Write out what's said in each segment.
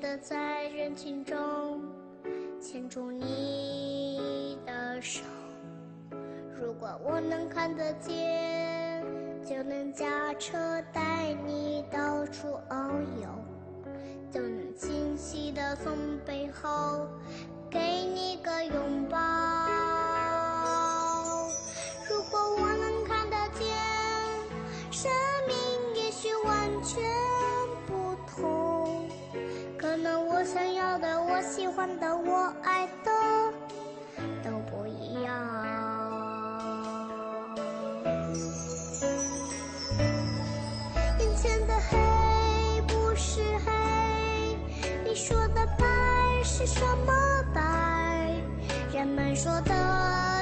的在人群中牵住你的手，如果我能看得见，就能驾车带你到处遨游，就能清晰的从背后给你个拥抱。想要的我喜欢的我爱的都不一样。眼前的黑不是黑你说的白是什么白？人们说的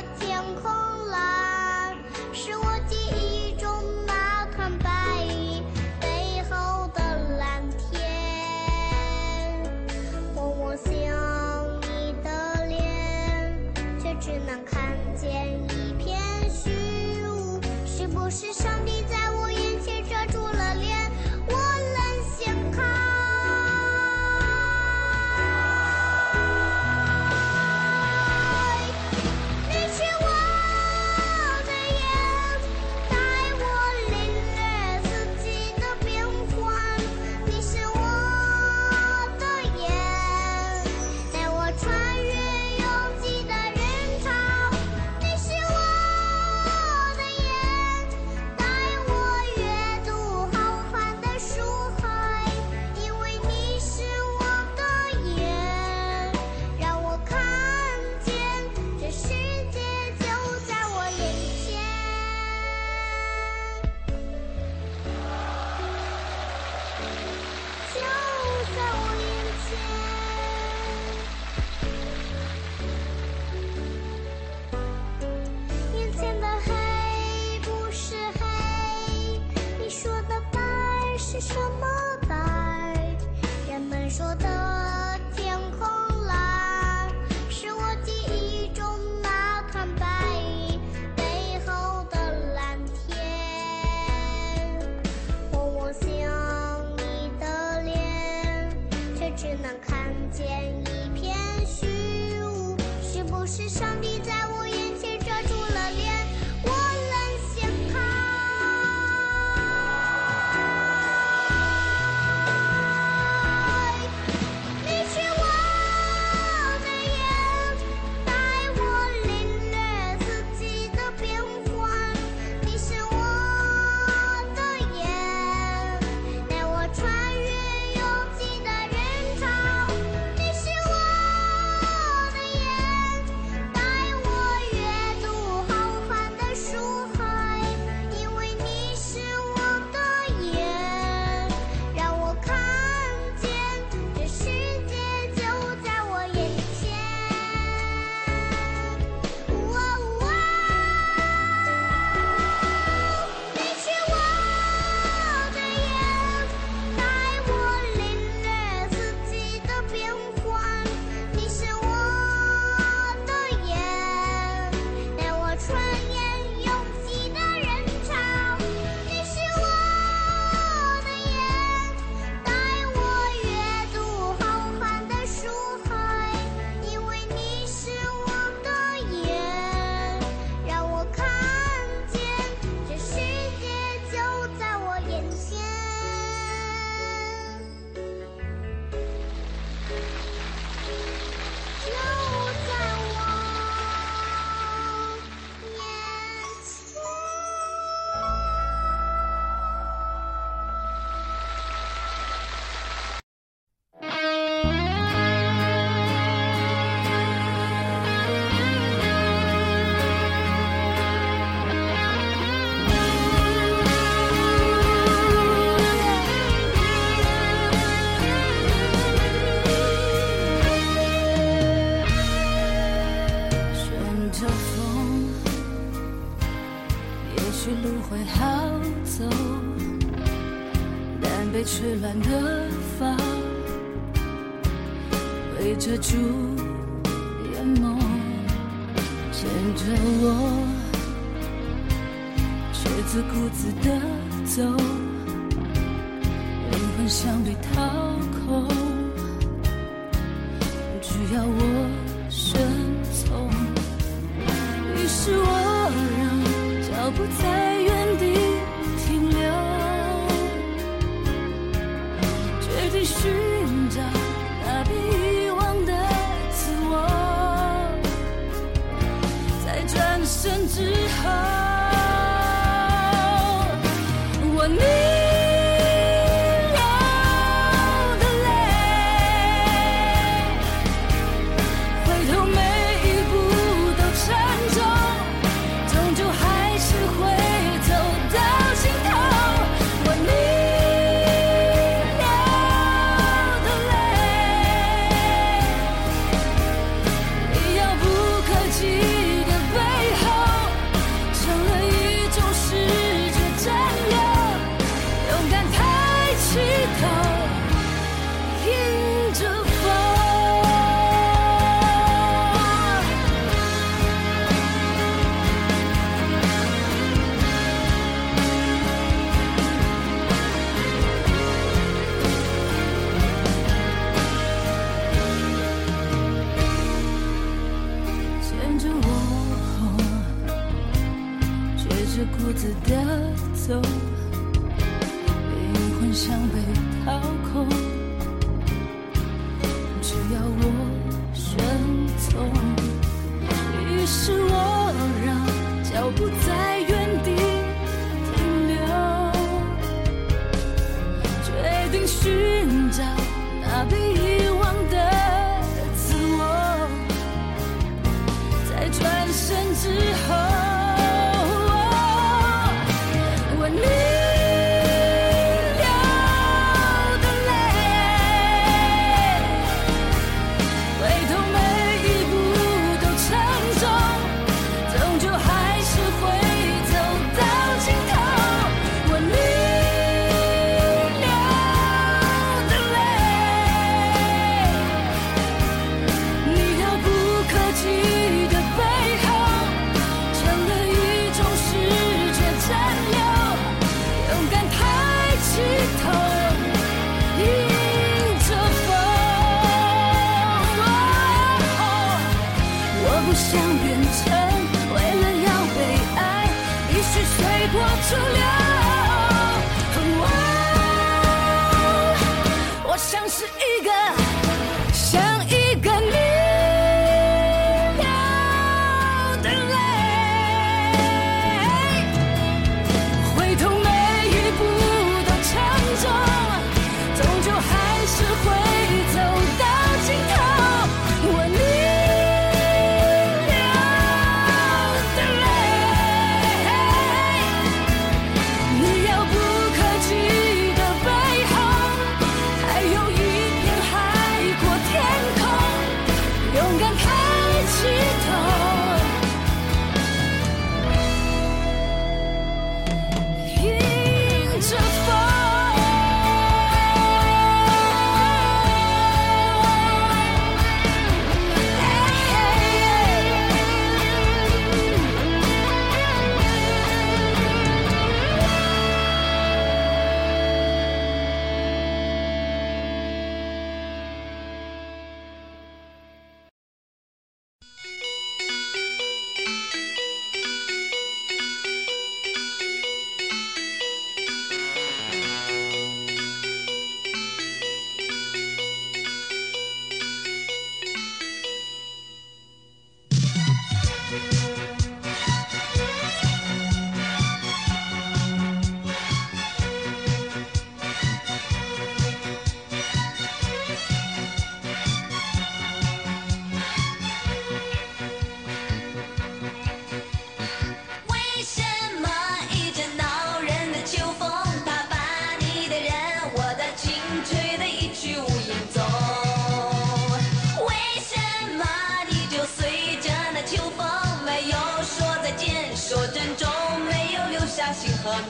是。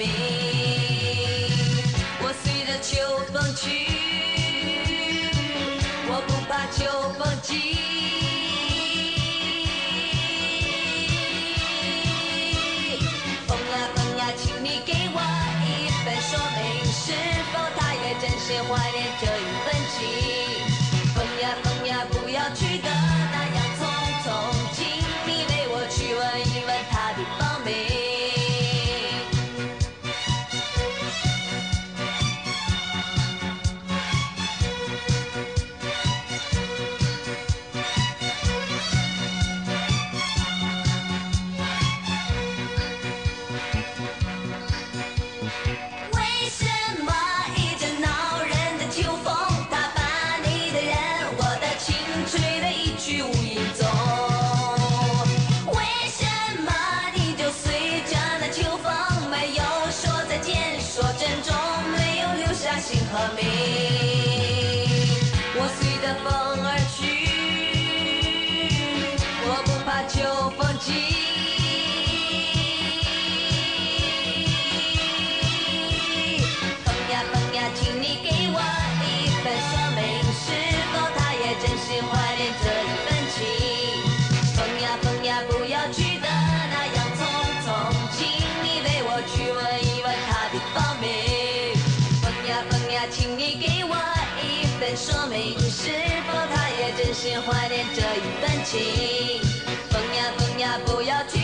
你，我随着秋风去，我不怕秋风起。风呀风呀，请你给我一份说明，是否他也真心怀念这一份情？风呀风呀，不要去等。说明是否他也真心怀念这一段情？疯呀疯呀，不要停！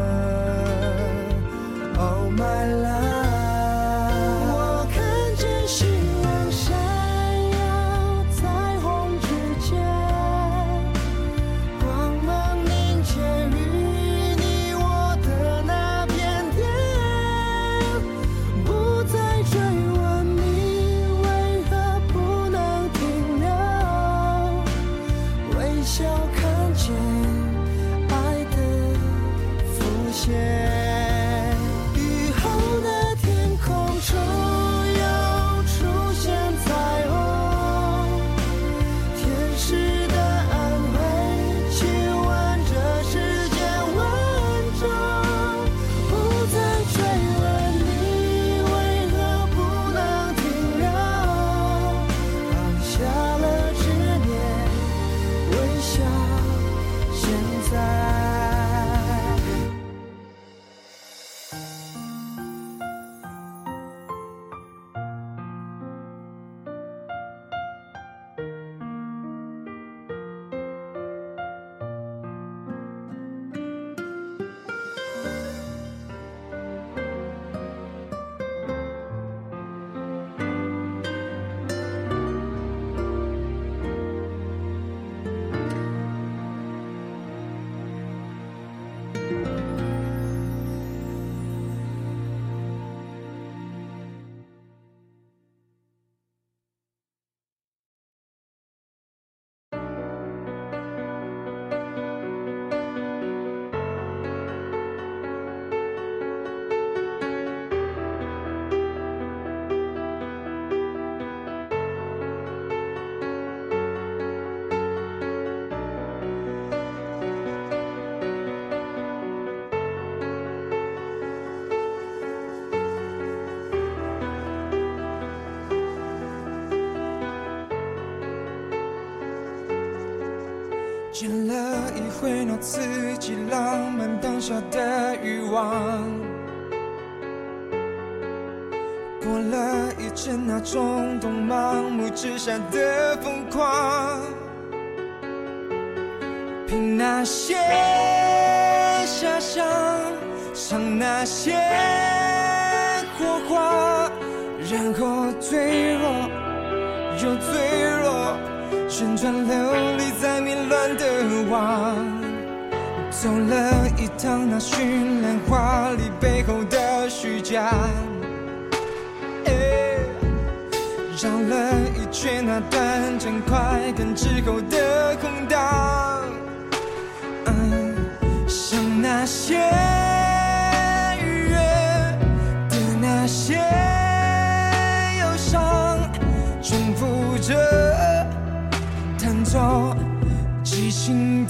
会拿自己浪漫当下的欲望。过了一阵那冲动，盲目之下的疯狂，凭那些遐想，像那些火花，然后脆弱又脆弱，旋转流离在迷。的网走了一趟，那绚烂华丽背后的虚假绕了一圈，那短暂快感之后的空荡，像那些。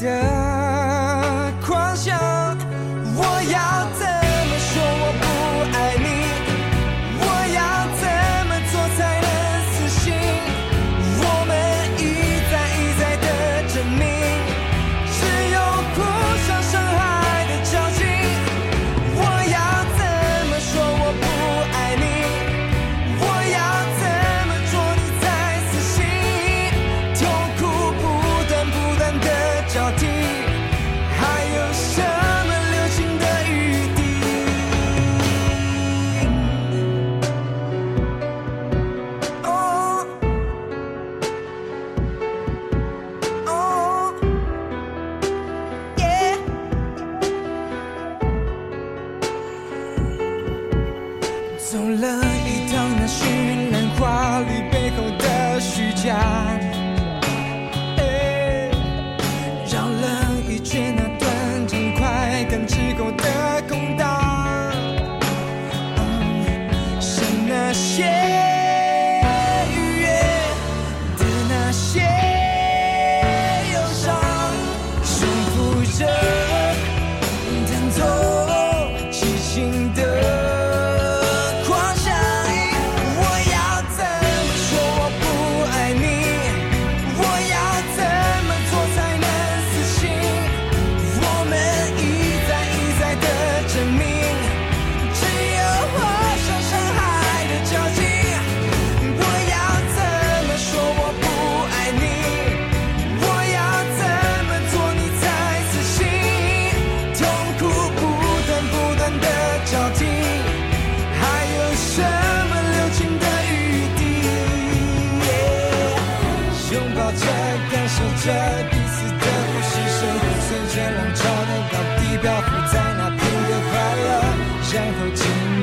down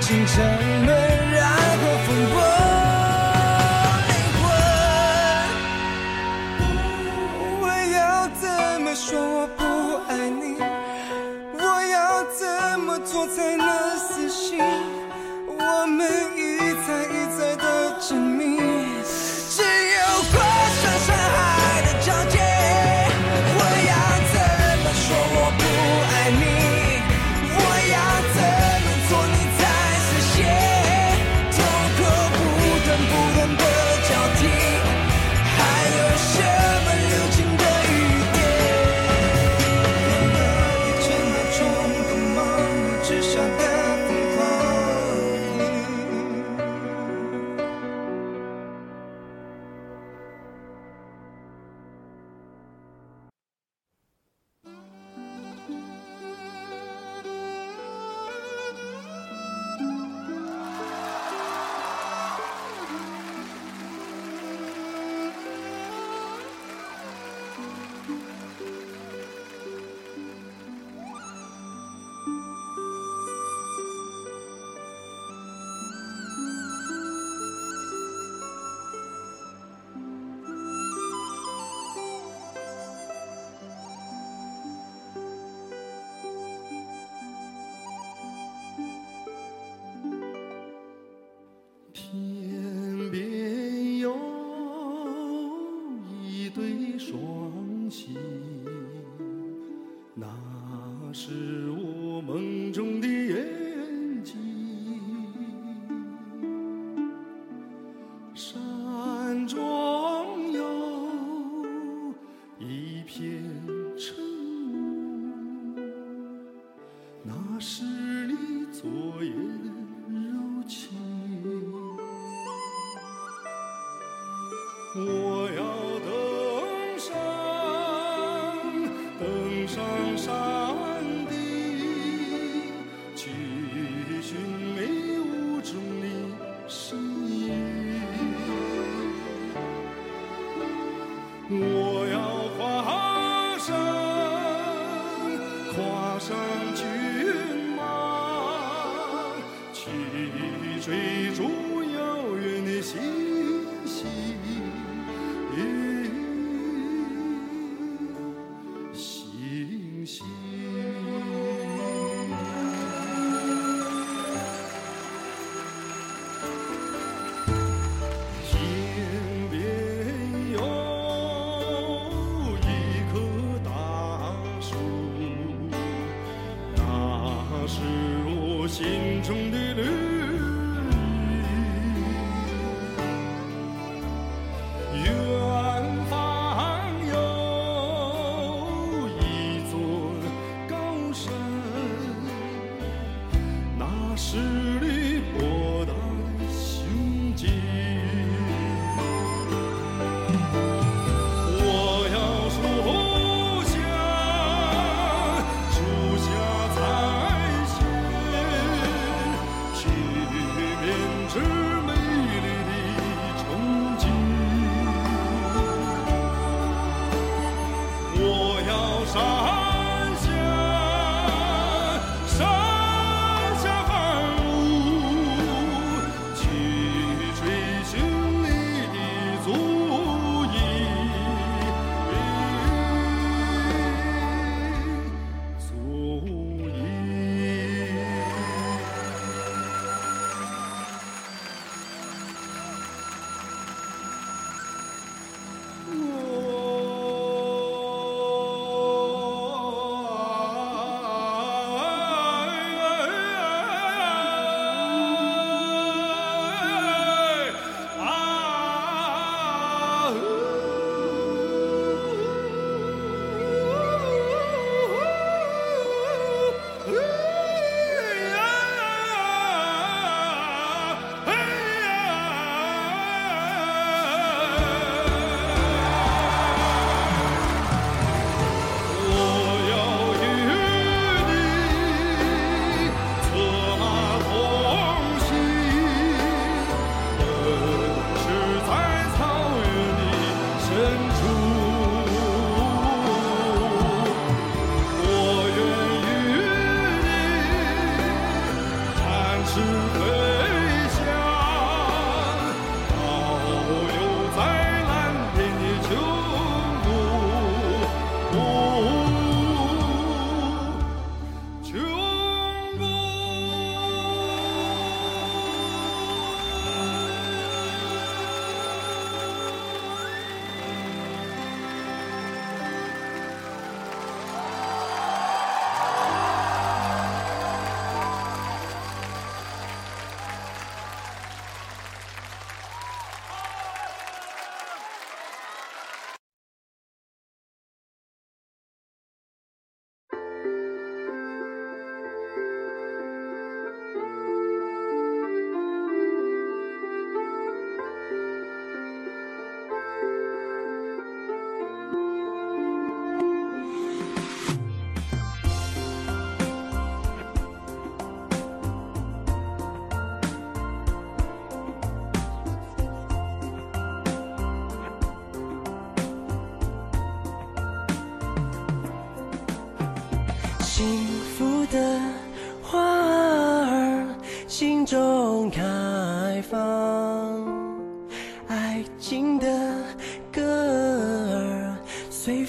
清晨。songs.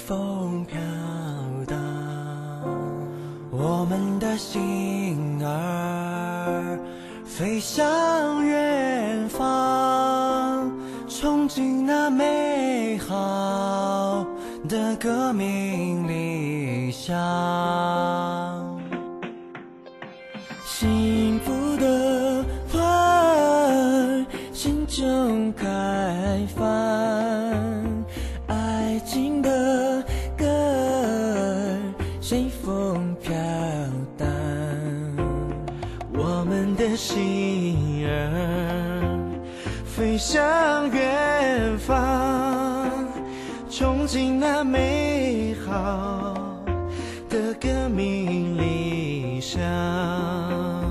风飘荡我们的心儿飞向远方憧憬那美好的革命理想想。啊，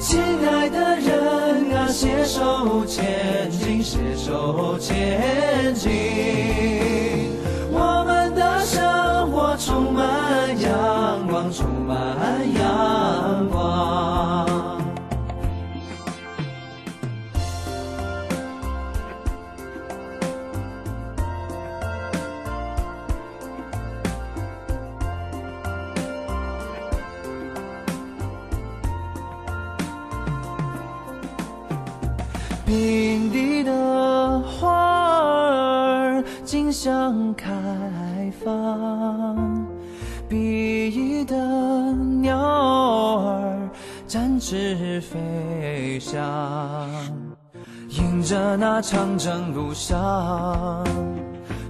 亲爱的人啊，携手前进，携手前翅飞翔，迎着那长征路上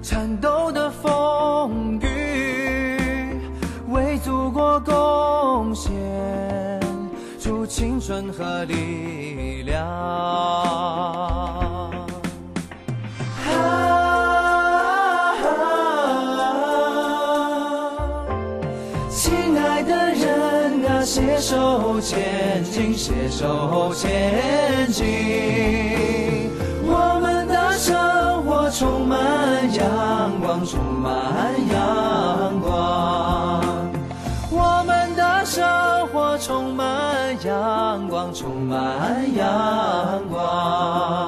颤抖的风雨，为祖国贡献出青春和力量。手前进，携手前进。我们的生活充满阳光，充满阳光。我们的生活充满阳光，充满阳光。